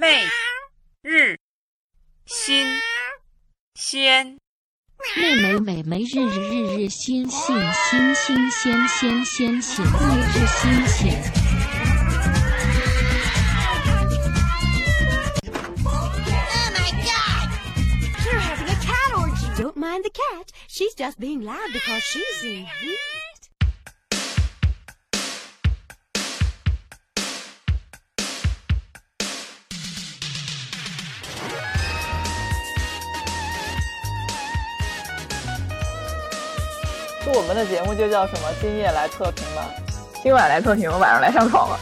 每日新鲜，妹妹妹妹日日日日新新新新鲜鲜鲜鲜每日新鲜。Oh my god! You're having a cat orgy. Don't mind the cat. She's just being loud because she's in heat. 就我们的节目就叫什么？今夜来测评吧。今晚来测评，晚上来上床了。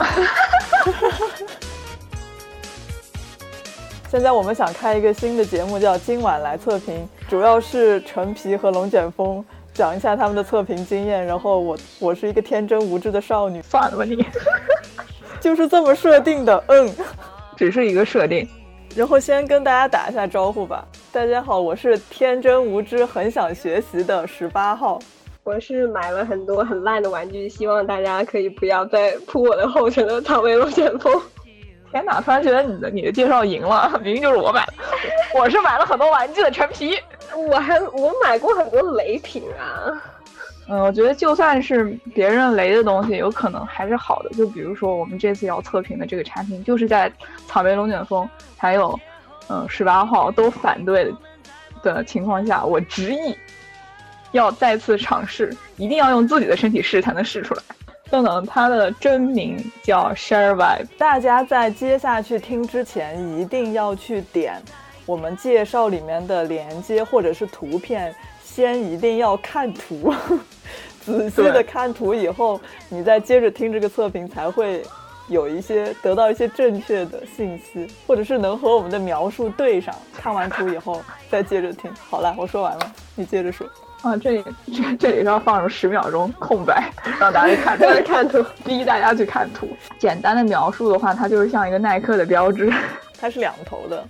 现在我们想开一个新的节目，叫今晚来测评，主要是陈皮和龙卷风讲一下他们的测评经验。然后我 我是一个天真无知的少女，算了吧你，就是这么设定的，嗯，只是一个设定。然后先跟大家打一下招呼吧。大家好，我是天真无知、很想学习的十八号。我是买了很多很烂的玩具，希望大家可以不要再扑我的后尘的草莓龙卷风。天哪！突然觉得你的你的介绍赢了，明明就是我买的。我是买了很多玩具的陈皮。我还我买过很多雷品啊。嗯，我觉得就算是别人雷的东西，有可能还是好的。就比如说我们这次要测评的这个产品，就是在草莓龙卷风还有嗯十八号都反对的情况下，我执意要再次尝试，一定要用自己的身体试才能试出来。等等，他的真名叫 Share Vibe。大家在接下去听之前，一定要去点我们介绍里面的连接或者是图片，先一定要看图，仔细的看图以后，你再接着听这个测评，才会有一些得到一些正确的信息，或者是能和我们的描述对上。看完图以后再接着听。好了，我说完了，你接着说。啊，这里这这里是要放入十秒钟空白，让大家去看图，看图，逼大家去看图。简单的描述的话，它就是像一个耐克的标志，它是两头的，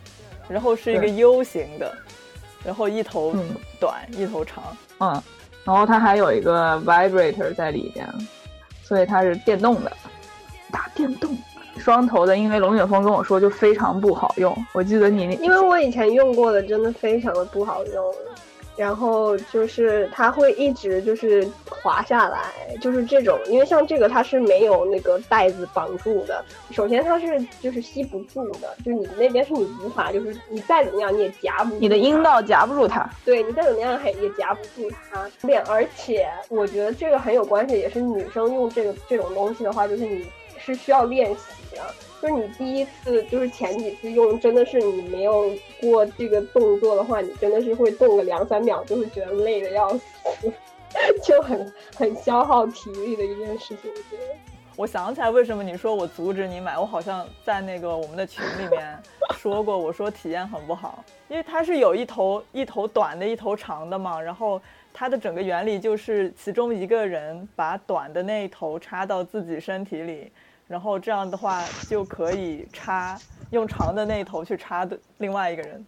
然后是一个 U 型的，然后一头短、嗯、一头长，嗯，然后它还有一个 vibrator 在里边，所以它是电动的，打电动。双头的，因为龙卷风跟我说就非常不好用，我记得你，因为我以前用过的真的非常的不好用。然后就是它会一直就是滑下来，就是这种，因为像这个它是没有那个带子绑住的。首先它是就是吸不住的，就是你那边是你无法，就是你再怎么样你也夹不住，你的阴道夹不住它。对你再怎么样还也夹不住它。脸，而且我觉得这个很有关系，也是女生用这个这种东西的话，就是你是需要练习的。就是你第一次，就是前几次用，真的是你没有过这个动作的话，你真的是会动个两三秒，就会觉得累的要死，就很很消耗体力的一件事情。我觉得，我想起来为什么你说我阻止你买，我好像在那个我们的群里面说过，我说体验很不好，因为它是有一头一头短的，一头长的嘛，然后它的整个原理就是其中一个人把短的那一头插到自己身体里。然后这样的话就可以插用长的那头去插的另外一个人，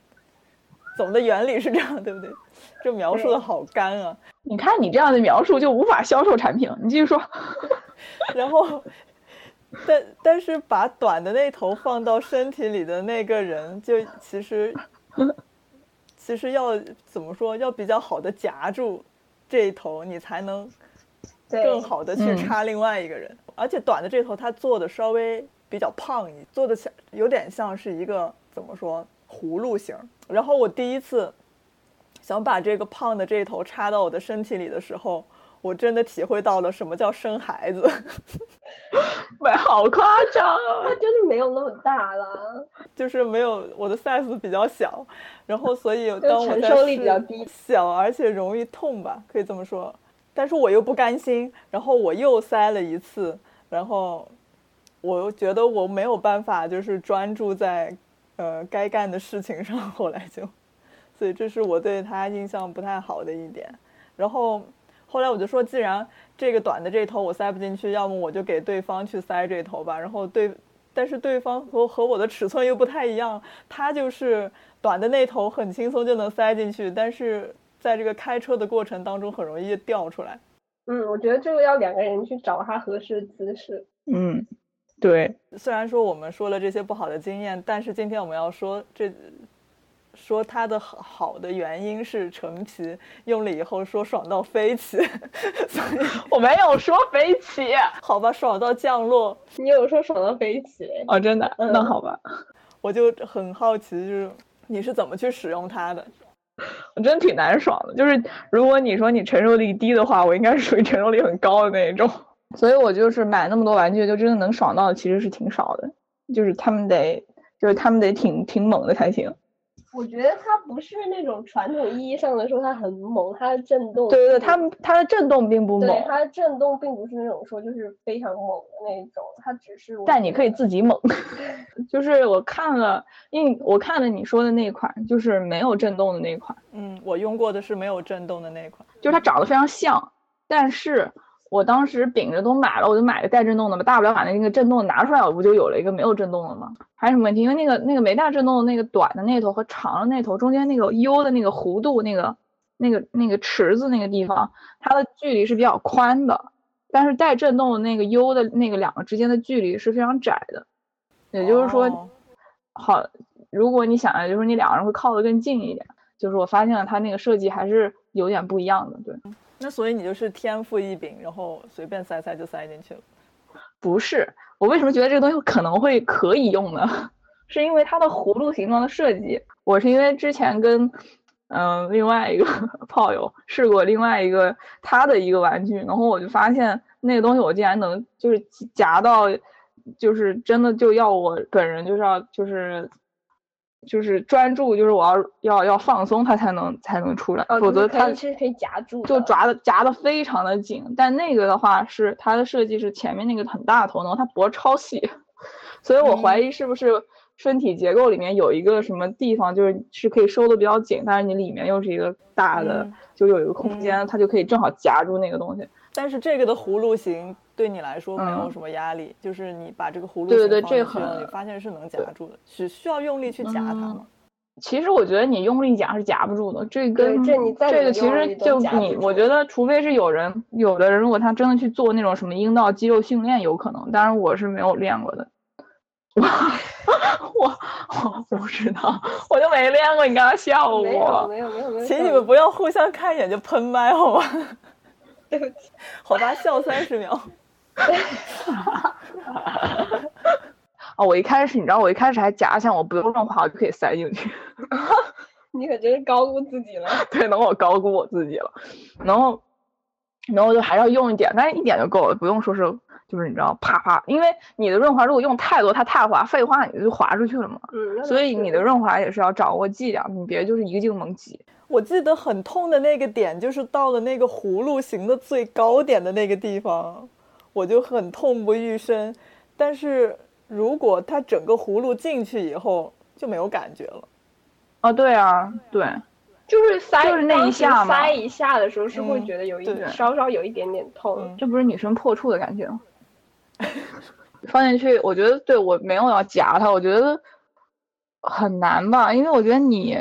总的原理是这样，对不对？这描述的好干啊！你看你这样的描述就无法销售产品。你继续说。然后，但但是把短的那头放到身体里的那个人，就其实其实要怎么说？要比较好的夹住这一头，你才能更好的去插另外一个人。而且短的这头它做的稍微比较胖一，做的像有点像是一个怎么说葫芦形。然后我第一次想把这个胖的这头插到我的身体里的时候，我真的体会到了什么叫生孩子。喂，好夸张啊！它真的没有那么大了，就是没有我的 size 比较小，然后所以当我承受力比较低，小而且容易痛吧，可以这么说。但是我又不甘心，然后我又塞了一次。然后，我又觉得我没有办法，就是专注在，呃，该干的事情上。后来就，所以这是我对他印象不太好的一点。然后后来我就说，既然这个短的这头我塞不进去，要么我就给对方去塞这头吧。然后对，但是对方和和我的尺寸又不太一样，他就是短的那头很轻松就能塞进去，但是在这个开车的过程当中很容易掉出来。嗯，我觉得这个要两个人去找他合适的姿势。嗯，对，虽然说我们说了这些不好的经验，但是今天我们要说这说它的好好的原因是陈皮用了以后说爽到飞起，所以我没有说飞起好吧，爽到降落，你有说爽到飞起？哦，真的，嗯那好吧，我就很好奇，就是你是怎么去使用它的？我真的挺难爽的。就是如果你说你承受力低的话，我应该是属于承受力很高的那一种。所以我就是买那么多玩具，就真的能爽到其实是挺少的。就是他们得，就是他们得挺挺猛的才行。我觉得它不是那种传统意义上的说它很猛，它的震动，对对对，他们它的震动并不猛对，它的震动并不是那种说就是非常猛的那种，它只是但你可以自己猛。就是我看了，因为我看了你说的那一款，就是没有震动的那一款，嗯，我用过的是没有震动的那一款。就是它长得非常像，但是我当时秉着都买了，我就买个带震动的吧，大不了把那个震动拿出来，我不就有了一个没有震动的吗？还有什么问题？因为那个那个没带震动的那个短的那头和长的那头中间那个 U 的那个弧度，那个那个那个池子那个地方，它的距离是比较宽的，但是带震动的那个 U 的那个两个之间的距离是非常窄的，也就是说，哦好，如果你想啊，就是你两个人会靠得更近一点，就是我发现了它那个设计还是有点不一样的，对。那所以你就是天赋异禀，然后随便塞塞就塞进去了。不是，我为什么觉得这个东西可能会可以用呢？是因为它的葫芦形状的设计。我是因为之前跟嗯、另外一个炮友试过另外一个他的一个玩具，然后我就发现那个东西我竟然能就是夹到，就是真的就要我本人就是要就是就是专注，就是我要要要放松它才能才能出来，哦，否则它其实可以是可以夹住，就抓的夹的非常的紧，但那个的话是它的设计是前面那个很大的头，它脖超细，所以我怀疑是不是身体结构里面有一个什么地方就是是可以收的比较紧，但是你里面又是一个大的，嗯就有一个空间，它就可以正好夹住那个东西。但是这个的葫芦形对你来说没有嗯什么压力，就是你把这个葫芦对形这很你发现是能夹住的，只需要用力去夹它吗？其实我觉得你用力夹是夹不住的，这跟这你再这个其实就你，我觉得除非是有人，有的人如果他真的去做那种什么阴道肌肉训练，有可能，当然我是没有练过的。我我我不知道，我就没练过，你刚刚笑没有我。没有没有没有，请你们不要互相看一眼就喷麦好吗？对不起，好吧，笑三十秒。啊，我一开始你知道，我一开始还假想我不用润滑我就可以塞进去，你可真是高估自己了。对，能我高估我自己了，然后然后就还是要用一点，但是一点就够了，不用说是就是你知道啪啪，因为你的润滑如果用太多，它太滑，废话你就滑出去了嘛。嗯，所以你的润滑也是要掌握剂量，你别就是一个劲猛挤。我记得很痛的那个点，就是到了那个葫芦形的最高点的那个地方，我就很痛不欲生。但是如果它整个葫芦进去以后就没有感觉了。啊，对啊，对，就是塞，就是那一下嘛塞一下的时候是会嗯觉得有一点稍稍有一点点痛。嗯这不是女生破处的感觉吗？放进去，我觉得对我没有要夹它，我觉得很难吧，因为我觉得你，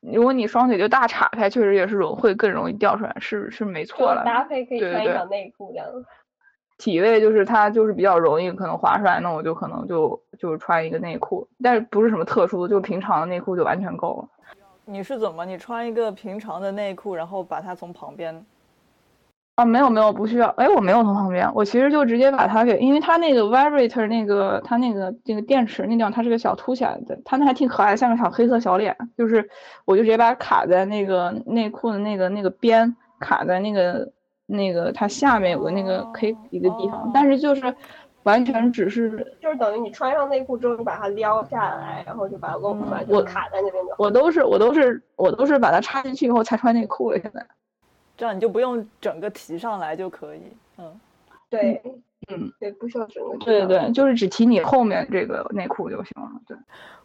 如果你双腿就大岔开，确实也是容会更容易掉出来，是是没错了。搭配可以穿一条内裤这样。体位就是它就是比较容易可能滑出来，那我就可能就就穿一个内裤，但是不是什么特殊的，就平常的内裤就完全够了。你是怎么？你穿一个平常的内裤，然后把它从旁边啊，没有没有，不需要。哎，我没有从旁边，我其实就直接把它给，因为它那个 vibrator 那个它那个那个电池那地方，它是个小凸起来的，它那还挺可爱，像个小黑色小脸。就是我就直接把它卡在那个内裤的那个那个边，卡在那个那个它下面有个那个可以一个地方，但是就是完全只是就是等于你穿上内裤之后，你把它撩下来，然后就把它露出来，我卡在那边。我都是我都是我都是把它插进去以后才穿内裤的，现在。这样你就不用整个提上来就可以。嗯，对，嗯，对，不需要整个。对对对，就是只提你后面这个内裤就行了。对。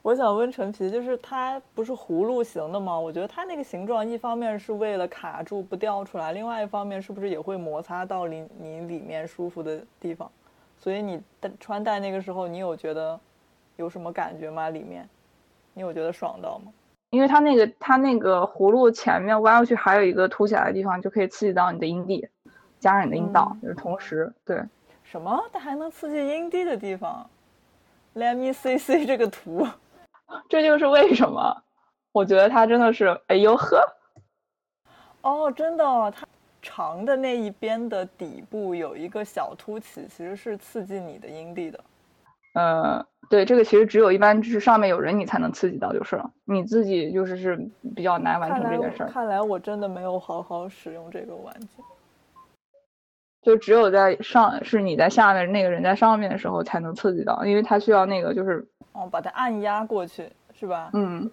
我想问陈皮，就是它不是葫芦形的吗？我觉得它那个形状，一方面是为了卡住不掉出来，另外一方面是不是也会摩擦到你你里面舒服的地方？所以你戴穿戴那个时候，你有觉得有什么感觉吗？里面你有觉得爽到吗？因为它那个它那个葫芦前面弯过去还有一个凸起来的地方，就可以刺激到你的阴蒂，加上你的阴道，就是同时对。什么？它还能刺激阴蒂的地方？Let me see see 这个图。这就是为什么我觉得它真的是，哎呦呵，哦，真的哦，它长的那一边的底部有一个小凸起，其实是刺激你的阴蒂的。呃，对，这个其实只有一般就是上面有人你才能刺激到就是了，你自己就是是比较难完成这件事儿，看来我真的没有好好使用这个玩具。就只有在上是你在下面，那个人在上面的时候才能刺激到，因为它需要那个就是哦，把它按压过去是吧？嗯，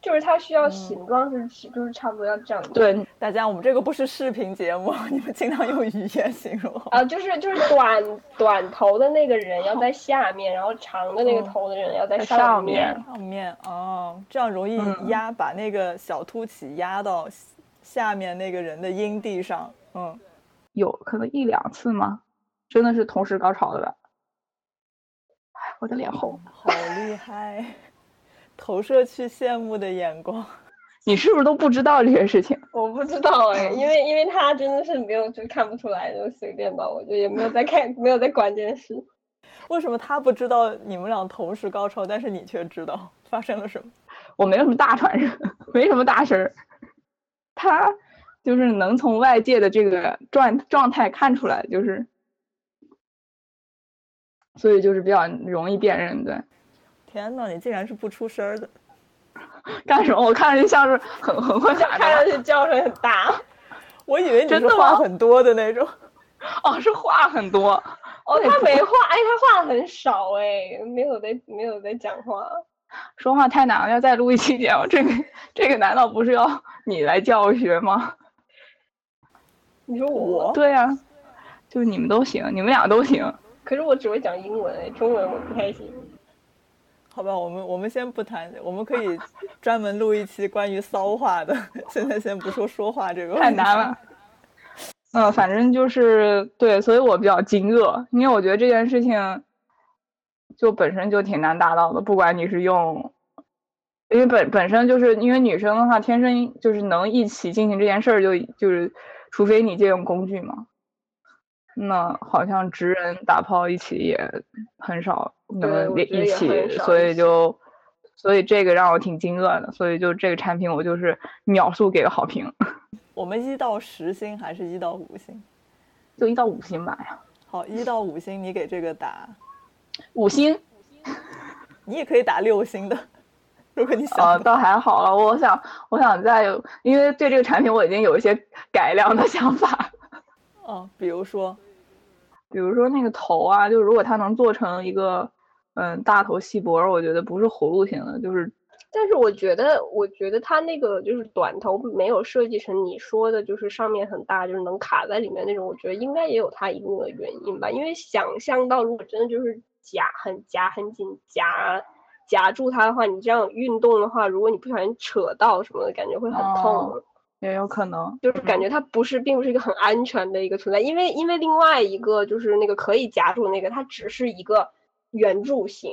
就是它需要形状是就是差不多要这样。对，大家，我们这个不是视频节目，你们尽量用语言形容。啊，就是就是短短头的那个人要在下面，然后长的那个头的人要在在上面。面上面哦，这样容易嗯压，把那个小凸起压到下面那个人的阴蒂上。嗯，有可能一两次吗？真的是同时高潮的吧？哎，我的脸红。好厉害，投射去羡慕的眼光。你是不是都不知道这些事情？我不知道哎，因为 因为他真的是没有就看不出来，就随便吧，我就也没有在看，没有在管这件事。为什么他不知道你们俩同时高潮，但是你却知道发生了什么？我没有什么大传人，没什么大事儿。他就是能从外界的这个状状态看出来，就是，所以就是比较容易辨认。对，天呐，你竟然是不出声儿的！干什么？我看着就像是很很会打看上。去叫声很大。我以为你是真的话很多的那种。哦，是话很多。哦，他没话，哎，他话很少哎，没有在没有在讲话。说话太难了，要再录一期节目。这个这个难道不是要你来教学吗？你说我？对呀、就是你们都行，你们俩都行。可是我只会讲英文哎，中文我不太行。好吧，我们我们先不谈，我们可以 专门录一期关于骚话的。现在先不说说话这个，太难了。嗯，反正就是对，所以我比较惊愕，因为我觉得这件事情就本身就挺难达到的，不管你是用，因为本本身就是因为女生的话，天生就是能一起进行这件事儿，就就是除非你借用工具嘛。那好像直人打炮一起也很少能一起所以就所以这个让我挺惊愕的，所以就这个产品我就是秒速给个好评。我们一到十星还是一到五星？就一到五星吧呀，好，一到五星，你给这个打，五星你也可以打六星的，如果你 想呃，倒还好了。我想，我想再有，因为对这个产品我已经有一些改良的想法，哦，比如说，比如说那个头啊，就如果它能做成一个嗯大头细脖儿，我觉得不是葫芦型的，就是但是我觉得，我觉得它那个就是短头没有设计成你说的，就是上面很大，就是能卡在里面那种。我觉得应该也有它一定的原因吧。因为想象到，如果真的就是夹很夹很紧夹夹住它的话，你这样运动的话，如果你不小心扯到什么的，感觉会很痛。哦也有可能。就是感觉它不是，并不是一个很安全的一个存在，因为因为另外一个就是那个可以夹住那个，它只是一个圆柱形，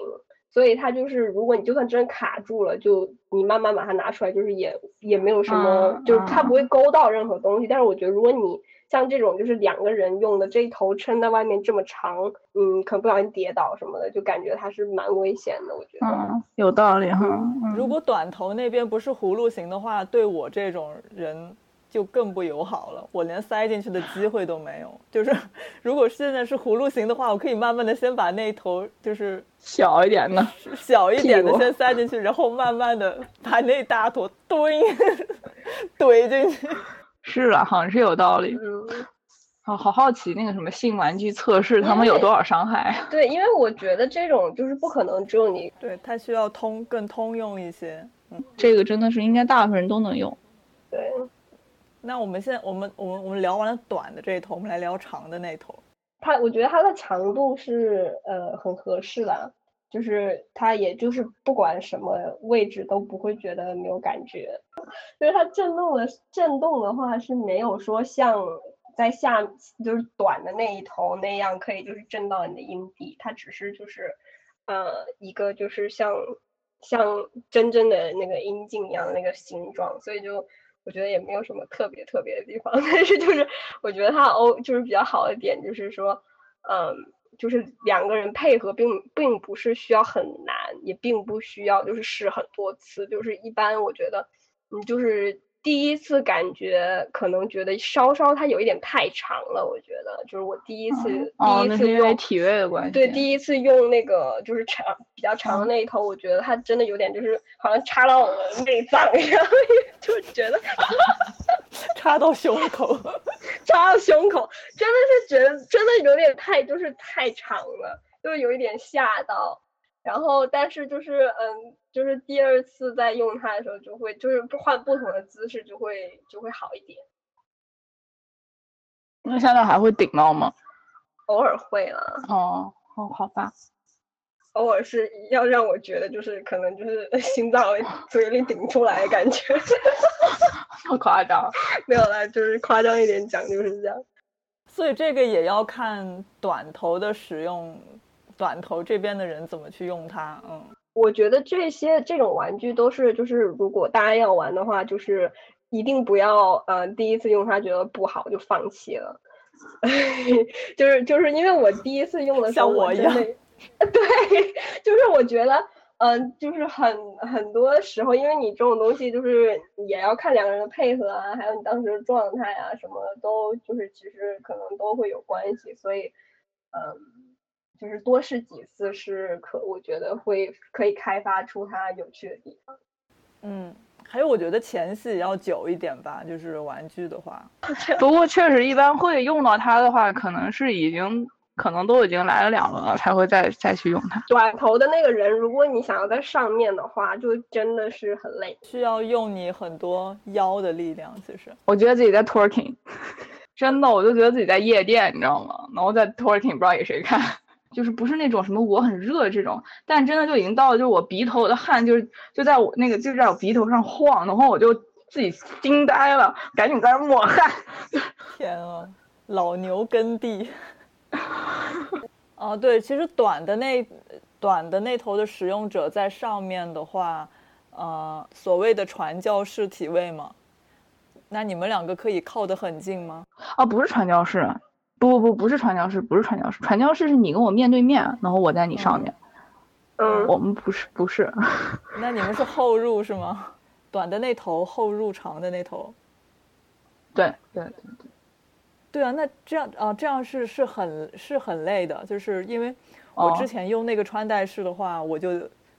所以它就是如果你就算真卡住了，就你慢慢把它拿出来，就是也也没有什么，嗯就是它嗯不会勾到任何东西。但是我觉得如果你像这种就是两个人用的这一头撑在外面这么长，嗯，可能不小心跌倒什么的，就感觉它是蛮危险的。我觉得，嗯，有道理哈。嗯如果短头那边不是葫芦形的话，对我这种人就更不友好了，我连塞进去的机会都没有。就是 如果现在是葫芦形的话，我可以慢慢的先把那头就是小一点的，小一点的先塞进去，然后慢慢的把那大坨堆 怼进去。是了，好像是有道理。嗯。好好好奇那个什么性玩具测试，他们有多少伤害？对，因为我觉得这种就是不可能只有你对，它需要通更通用一些。嗯这个真的是应该大部分人都能用。对。那我们现在我们我们我们聊完了短的这一头，我们来聊长的那一头。它，我觉得它的长度是呃很合适的，就是它也就是不管什么位置都不会觉得没有感觉，就是它震动的震动的话是没有说像在下就是短的那一头那样可以就是震到你的阴蒂，它只是就是呃一个就是像像真正的那个阴茎一样的那个形状，所以就。我觉得也没有什么特别特别的地方，但是就是我觉得它欧就是比较好的点，就是说，嗯，就是两个人配合并并不是需要很难，也并不需要就是试很多次，就是一般我觉得，你，就是第一次感觉可能觉得稍稍它有一点太长了，我觉得就是我第一次、哦，第一次用是因为体位的关系。对，第一次用那个就是长比较长的那一头，我觉得它真的有点就是好像插到我的内脏一样，就觉得 插到胸口。插到胸口，真的是觉得真的有点太就是太长了，就是有一点吓到。然后，但是就是嗯，就是第二次再用它的时候，就会就是换不同的姿势，就会就会好一点。那现在还会顶到吗？偶尔会了，哦哦，好吧。偶尔是要让我觉得就是可能就是 心脏嘴里顶出来的感觉。这么夸张？没有啦，就是夸张一点讲就是这样。所以这个也要看短头的使用，短头这边的人怎么去用它。嗯，我觉得这些这种玩具都是，就是如果大家要玩的话，就是一定不要呃第一次用它觉得不好就放弃了。就是就是因为我第一次用的时候，像我一样 对，就是我觉得。嗯，就是很很多时候，因为你这种东西就是也要看两个人的配合啊，还有你当时的状态啊，什么都就是其实可能都会有关系，所以嗯，就是多试几次是可，我觉得会可以开发出它有趣的地方。嗯，还有我觉得前戏要久一点吧，就是玩具的话。不过确实，一般会用到它的话，可能是已经可能都已经来了两轮了，才会再再去用它。短头的那个人，如果你想要在上面的话，就真的是很累。需要用你很多腰的力量，其实。我觉得自己在 twerking，真的，我就觉得自己在夜店，你知道吗？然后在 twerking，不知道给谁看，就是不是那种什么我很热这种，但真的就已经到了，就是我鼻头我的汗就是就在我那个就在我鼻头上晃，然后我就自己惊呆了，赶紧在那抹汗。天啊，老牛耕地。哦，对，其实短的那短的那头的使用者在上面的话，呃，所谓的传教士体位嘛，那你们两个可以靠得很近吗？啊，不是传教士，不不不，不是传教士，不是传教士，传教士是你跟我面对面，然后我在你上面。嗯，我们不是不是。那你们是后入是吗？短的那头后入长的那头。对对对对。对啊，那这样啊，这样是是很是很累的，就是因为我之前用那个穿戴式的话，我就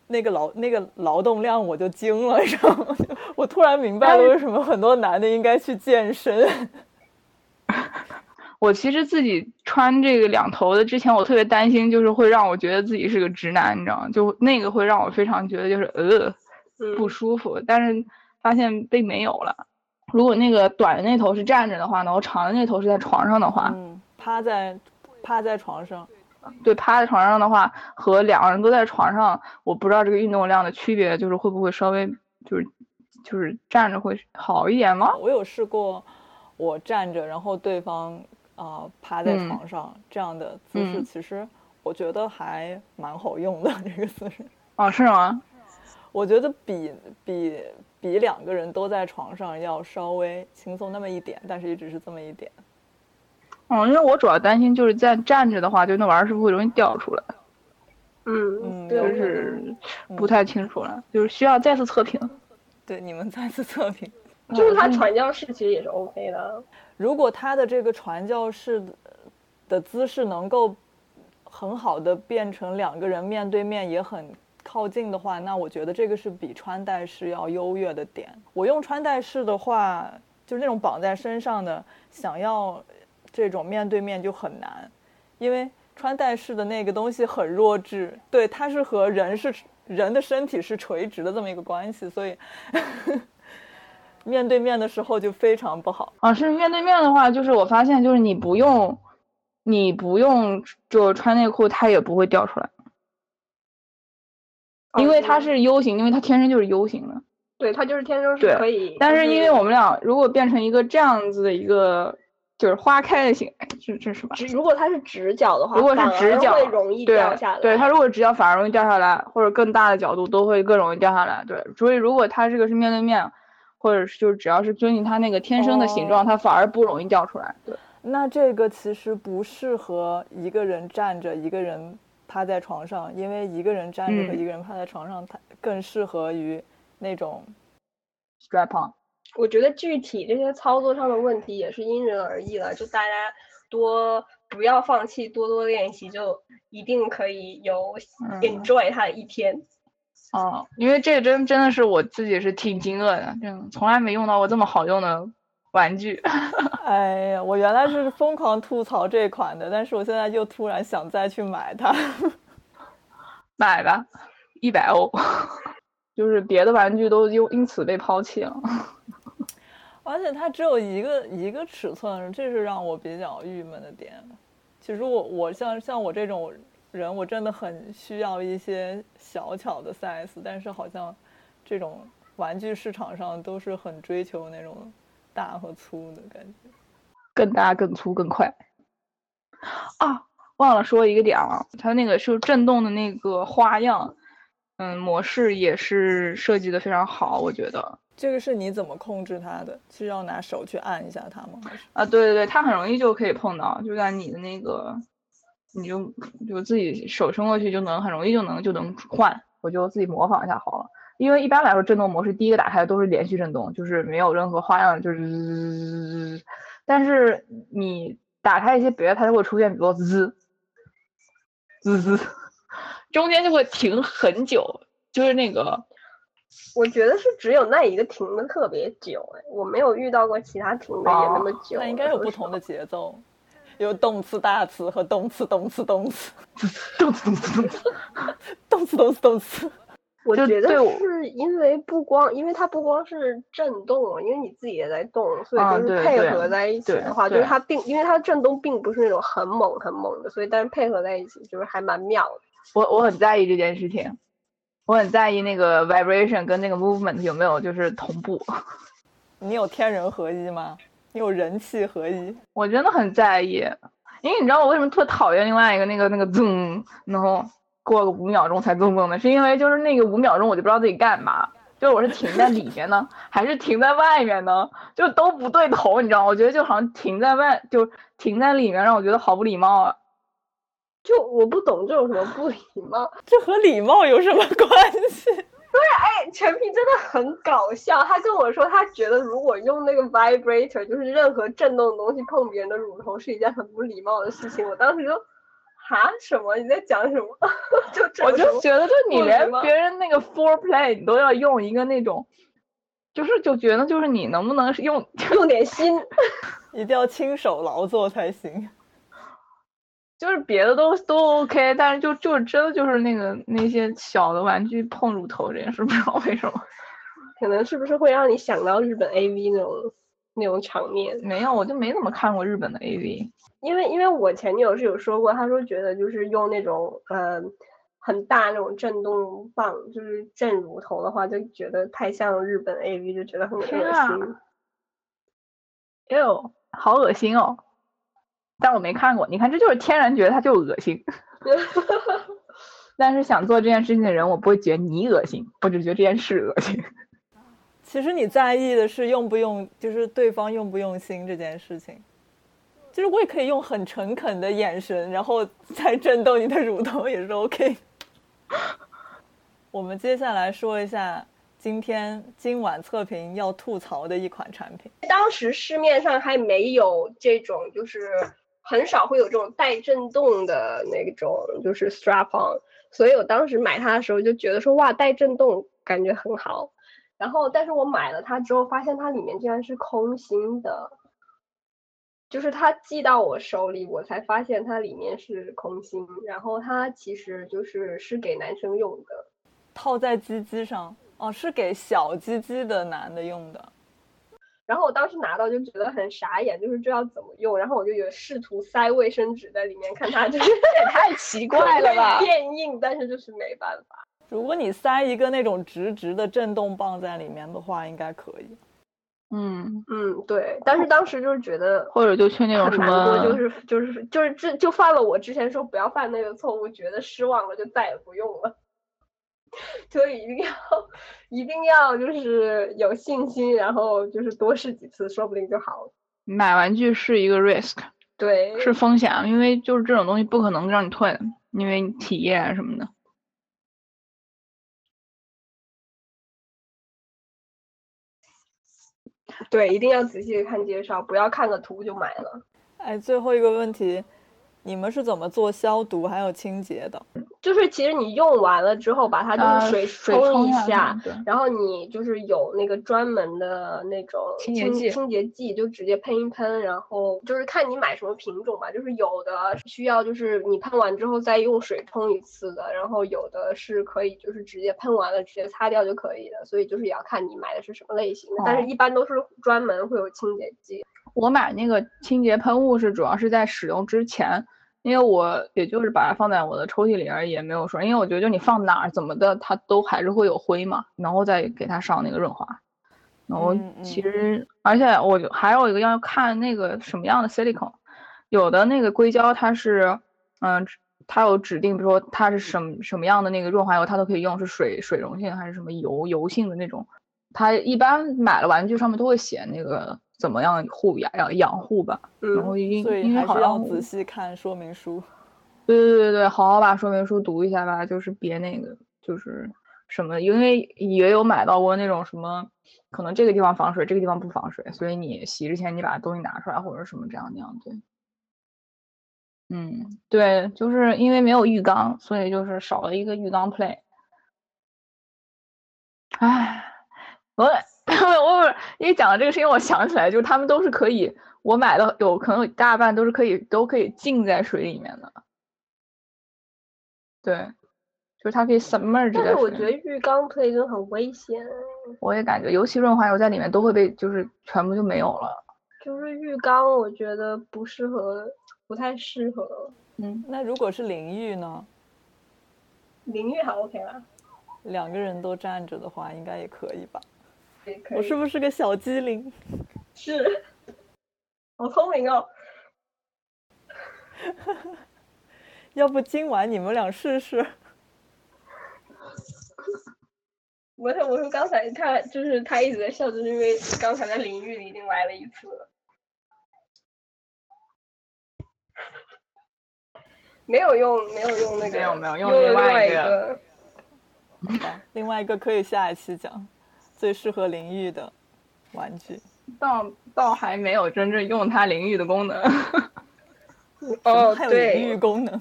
那个劳那个劳动量我就惊了，你知道吗？我突然明白了为什么很多男的应该去健身。我其实自己穿这个两头的之前，我特别担心，就是会让我觉得自己是个直男，你知道吗？就那个会让我非常觉得就是呃不舒服，但是发现并没有了。如果那个短的那头是站着的话，呢，我长的那头是在床上的话，嗯，趴在趴在床上，对，趴在床上的话和两个人都在床上，我不知道这个运动量的区别，就是会不会稍微就是就是站着会好一点吗？我有试过，我站着，然后对方啊、呃、趴在床上、嗯、这样的姿势，嗯、其实我觉得还蛮好用的这个姿势。哦，是吗？我觉得比比比两个人都在床上要稍微轻松那么一点，但是也只是这么一点。嗯，因为我主要担心就是在站着的话，就那玩意儿是不是会容易掉出来？嗯嗯，就是不太清楚了，嗯、就是需要再次测评。对，你们再次测评。就是他传教士其实也是 OK 的。如果他的这个传教士的姿势能够很好的变成两个人面对面也很。靠近的话，那我觉得这个是比穿戴式要优越的点。我用穿戴式的话，就是那种绑在身上的，想要这种面对面就很难，因为穿戴式的那个东西很弱智，对，它是和人是人的身体是垂直的这么一个关系，所以面对面的时候就非常不好。啊，是面对面的话，就是我发现就是你不用，你不用就穿内裤，它也不会掉出来。因为它是 U 型，因为它天生就是 U 型的。对，它就是天生是可以。但是因为我们俩如果变成一个这样子的一个就是花开的形，这这是什么？直如果它是直角的话，如果是直角会容易掉下来。对，它如果直角反而容易掉下来，或者更大的角度都会更容易掉下来。对，所以如果它这个是面对面，或者是就是只要是遵循它那个天生的形状，哦、它反而不容易掉出来。对。那这个其实不适合一个人站着，一个人趴在床上，因为一个人站着和嗯一个人趴在床上，它更适合于那种 strap on。我觉得具体这些操作上的问题也是因人而异了，就大家多不要放弃，多多练习，就一定可以有嗯 enjoy 它的一天。哦，因为这真真的是我自己是挺惊愕的，真的从来没用到过这么好用的玩具。哎呀，我原来是疯狂吐槽这款的，但是我现在又突然想再去买它。买吧，一百欧，就是别的玩具都因因此被抛弃了。而且它只有一个一个尺寸，这是让我比较郁闷的点。其实我我像像我这种人，我真的很需要一些小巧的 size，但是好像这种玩具市场上都是很追求那种大和粗的感觉。更大、更粗、更快。啊，忘了说一个点了，它那个是震动的那个花样，嗯，模式也是设计的非常好，我觉得。这个是你怎么控制它的？是要拿手去按一下它吗？还是啊，对对对，它很容易就可以碰到，就在你的那个，你就就自己手伸过去就能很容易就能就能换，我就自己模仿一下好了。因为一般来说，震动模式第一个打开都是连续震动，就是没有任何花样，就是滋。但是你打开一些别的，它就会出现，比如说滋滋滋，中间就会停很久，就是那个我觉得是只有那一个停的特别久，哎，我没有遇到过其他停的也那么久。那应该有不同的节奏，有动词大词和动词动词动词 动次动次动次，动词动词动词。我觉得就是因为不光，因为它不光是震动，因为你自己也在动，所以啊就是配合在一起的话，就是它并因为它震动并不是那种很猛很猛的，所以但是配合在一起就是还蛮妙的。我我很在意这件事情，我很在意那个 vibration 跟那个 movement 有没有就是同步，你有天人合一吗？你有人气合一？我真的很在意，因为你知道我为什么特讨厌另外一个那个那个增，然后过了五秒钟才增增的，是因为就是那个五秒钟我就不知道自己干嘛，就是我是停在里面呢，还是停在外面呢，就都不对头，你知道吗？我觉得就好像停在外，就停在里面，让我觉得好不礼貌啊。就我不懂这有什么不礼貌，这和礼貌有什么关系？哎，陈皮真的很搞笑。他跟我说，他觉得如果用那个 vibrator，就是任何震动的东西碰别人的乳头是一件很不礼貌的事情。我当时就，哈什么？你在讲什么？就这我就觉得，就你连别人那个 foreplay 你都要用一个那种，就是就觉得就是你能不能用，用点心。一定要亲手劳作才行。就是别的都都 OK，但是就就真的就是那个那些小的玩具碰乳头这件事，不知道为什么。可能是不是会让你想到日本 AV 那种那种场面？没有，我就没怎么看过日本的 AV。因为因为我前女友是有说过，她说觉得就是用那种呃很大那种震动棒，就是震乳头的话，就觉得太像日本 AV，就觉得很恶心。哎呦，好恶心哦！但我没看过，你看这就是天然觉得它就恶心。但是想做这件事情的人，我不会觉得你恶心，我只觉得这件事恶心。其实你在意的是用不用，就是对方用不用心这件事情。就是我也可以用很诚恳的眼神，然后再震动你的乳头，也是 OK。我们接下来说一下今天今晚测评要吐槽的一款产品。当时市面上还没有这种，就是很少会有这种带震动的那种，就是 strap on。所以我当时买它的时候就觉得说，哇，带震动感觉很好。然后，但是我买了它之后，发现它里面竟然是空心的，就是它寄到我手里，我才发现它里面是空心。然后它其实就是是给男生用的。套在鸡鸡上，哦，是给小鸡鸡的男的用的。然后我当时拿到就觉得很傻眼，就是这要怎么用？然后我就有试图塞卫生纸在里面，看它就是 也太奇怪了吧！变硬，但是就是没办法。如果你塞一个那种直直的震动棒在里面的话，应该可以。嗯，嗯，对。但是当时就是觉得或者就去那种什么，就是就是就是这就犯了我之前说不要犯那个错误，觉得失望了就再也不用了。所以一定要一定要就是有信心，然后就是多试几次，说不定就好了。买玩具是一个 risk，对，是风险，因为就是这种东西不可能让你退，因为体验啊什么的。对，一定要仔细地看介绍，不要看个图就买了。哎，最后一个问题，你们是怎么做消毒还有清洁的？就是其实你用完了之后，把它就是水水冲一下然后你就是有那个专门的那种清洁剂清洁剂就直接喷一喷，然后就是看你买什么品种吧，就是有的需要就是你喷完之后再用水冲一次的，然后有的是可以就是直接喷完了直接擦掉就可以的，所以就是也要看你买的是什么类型的，但哦是一般都是专门会有清洁剂。我买那个清洁喷雾是主要是在使用之前，因为我也就是把它放在我的抽屉里而已，也没有说，因为我觉得就你放哪儿怎么的，它都还是会有灰嘛，然后再给它上那个润滑。然后嗯嗯其实，而且我就还有一个要看那个什么样的 silicone，有的那个硅胶它是，嗯、它有指定，比如说它是什么什么样的那个润滑油，它都可以用，是水水溶性还是什么油油性的那种。它一般买了玩具上面都会写那个怎么样护养养养护吧，然后嗯，因所以因为还是要好像仔细看说明书。对对对对，好好把说明书读一下吧，就是别那个就是什么，因为也有买到过那种什么，可能这个地方防水，这个地方不防水，所以你洗之前你把东西拿出来或者什么这样那样，对。嗯，对，就是因为没有浴缸，所以就是少了一个浴缸 play。唉，我我我因为讲到这个事情，我想起来，就是他们都是可以，我买的有可能有大半都是可以都可以浸在水里面的。对，就是它可以 submerge 在但是我觉得。浴缸 play 真的很危险，我也感觉，尤其润滑油在里面都会被就是全部就没有了。就是浴缸我觉得不适合，不太适合。嗯，那如果是淋浴呢？淋浴还 OK 吧，两个人都站着的话，应该也可以吧？也可以。我是不是个小机灵？是，好聪明哦。要不今晚你们俩试试？我说我说刚才他就是他一直在笑，就是因为刚才在淋浴里已经来了一次了。没有用，没有用那个，没有没有用另外外一个个。好，另外一个可以下一期讲，最适合淋浴的玩具。倒倒还没有真正用它淋浴的功能。哦，还有淋浴，功能，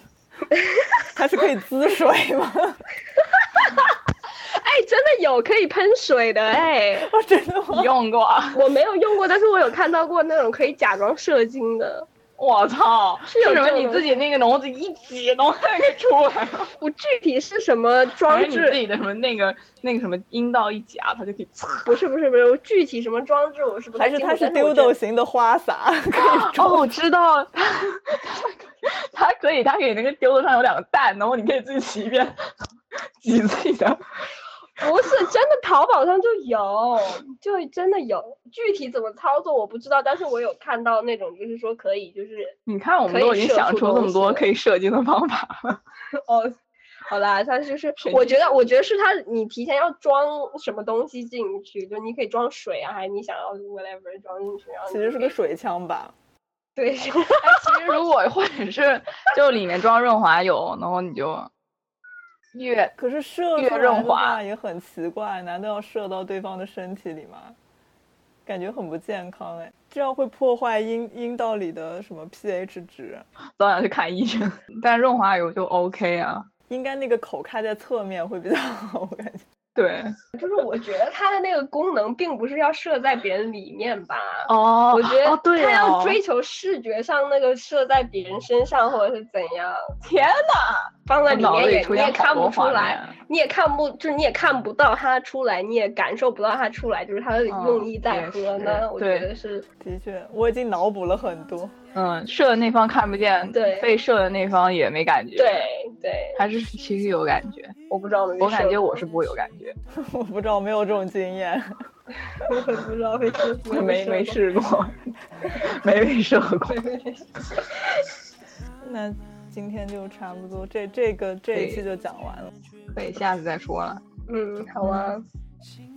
它是可以滋水吗？哎，真的有可以喷水的哎，我，真的吗？用过，我没有用过，但是我有看到过那种可以假装射精的。我操！是什么？你自己那个笼子一挤，东西就出来了。我具体是什么 反装置你自？己的什么那个那个什么阴道一夹，它就可以呲。不是不是不是，我具体什么装置我是不。还是它是丢豆型的花洒？哦，我知道，它可以，它可以那个丢豆上有两个蛋，然后你可以自己洗一遍，挤自己的。不是真的，淘宝上就有，就真的有。具体怎么操作我不知道，但是我有看到那种，就是说可以，就是你看，我们都已经想出这么多可以射精的方法了。哦，好啦，它就是，我觉得，我觉得是它，你提前要装什么东西进去，就你可以装水啊，还是你想要 whatever 装进去，然后其实是个水枪吧？对，其实如果或者是就里面装润滑油，然后你就越可是射润滑也很奇怪，难道要射到对方的身体里吗？感觉很不健康哎，这样会破坏阴阴道里的什么 pH 值？早点去看医生。但润滑油就 OK 啊。应该那个口开在侧面会比较好，我感觉。对，就是我觉得它的那个功能并不是要射在别人里面吧。哦我觉得哦对它要哦追求视觉上那个射在别人身上，或者是怎样，天呐，放在里脑子里面也你也看不出来，你也看不，就是你也看不到它出来，你也感受不到它出来，就是它的用意在何呢？我觉得是的确，我已经脑补了很多。嗯，射的那方看不见，对被射的那方也没感觉。，对对，还是其实有感觉。我不知道我没我感觉我是不会有感觉，我不知道，没有这种经验。我很不知道没试过，没没过。试过，没被射过。那今天就差不多，这这个这一期就讲完了。可以下次再说了。嗯，好啊，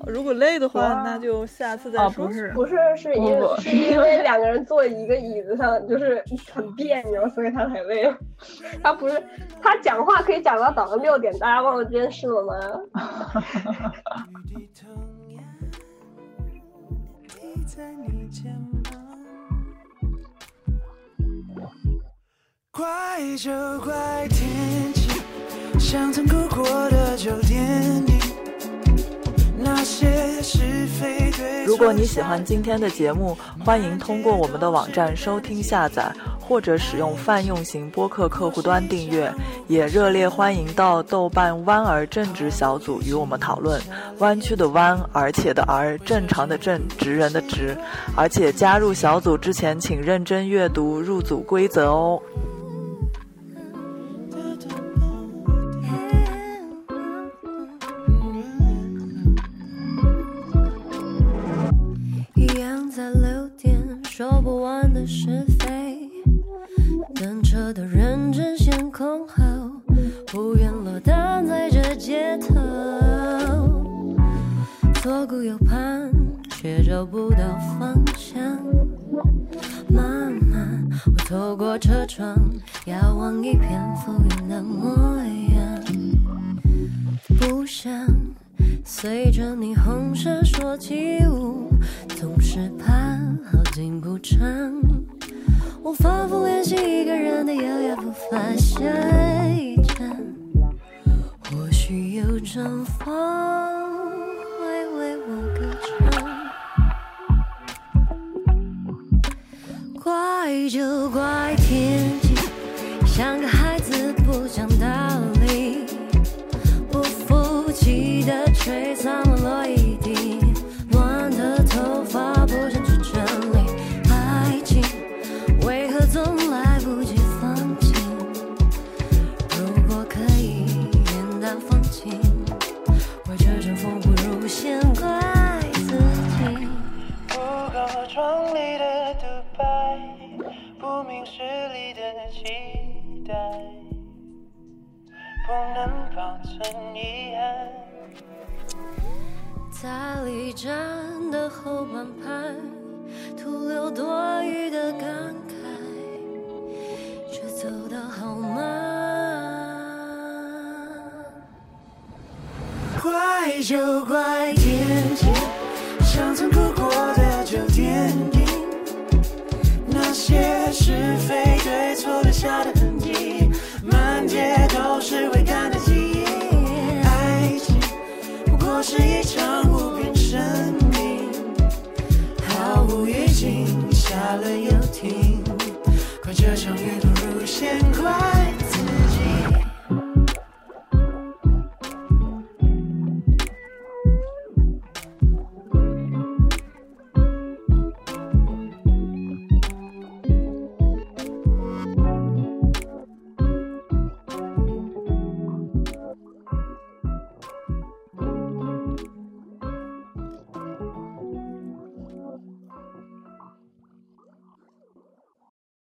如果累的话，那就下次再啊，说。不是，不是，是因不不是因为两个人坐一个椅子上，就是很别扭，所以他才累。他不是他讲话可以讲到早上六点，大家忘了这件事了吗？怪就怪天气，像曾哭过的旧电影，那些是非对错。如果你喜欢今天的节目，欢迎通过我们的网站收听下载，或者使用泛用型播客客户端订阅。也热烈欢迎到豆瓣弯儿正直小组与我们讨论。弯曲的弯，而且的而，正常的正，直人的直。而且加入小组之前，请认真阅读入组规则哦。是非。等车的人争先恐后，不愿落单在这街头。左顾右盼，却找不到方向。慢慢，我透过车窗，遥望一片浮云的模样。不想随着霓虹闪烁起舞，总是怕好景不长。我反复练习一个人的优雅步伐下一站，或许有阵风会为我歌唱。怪就怪天气，像个孩子不讲道理，不服气的吹散了落一地，够壮丽的独白，不明事理的期待，不能保存遗憾。在离站的后半排，徒留多余的感慨，却走得好慢。怪就怪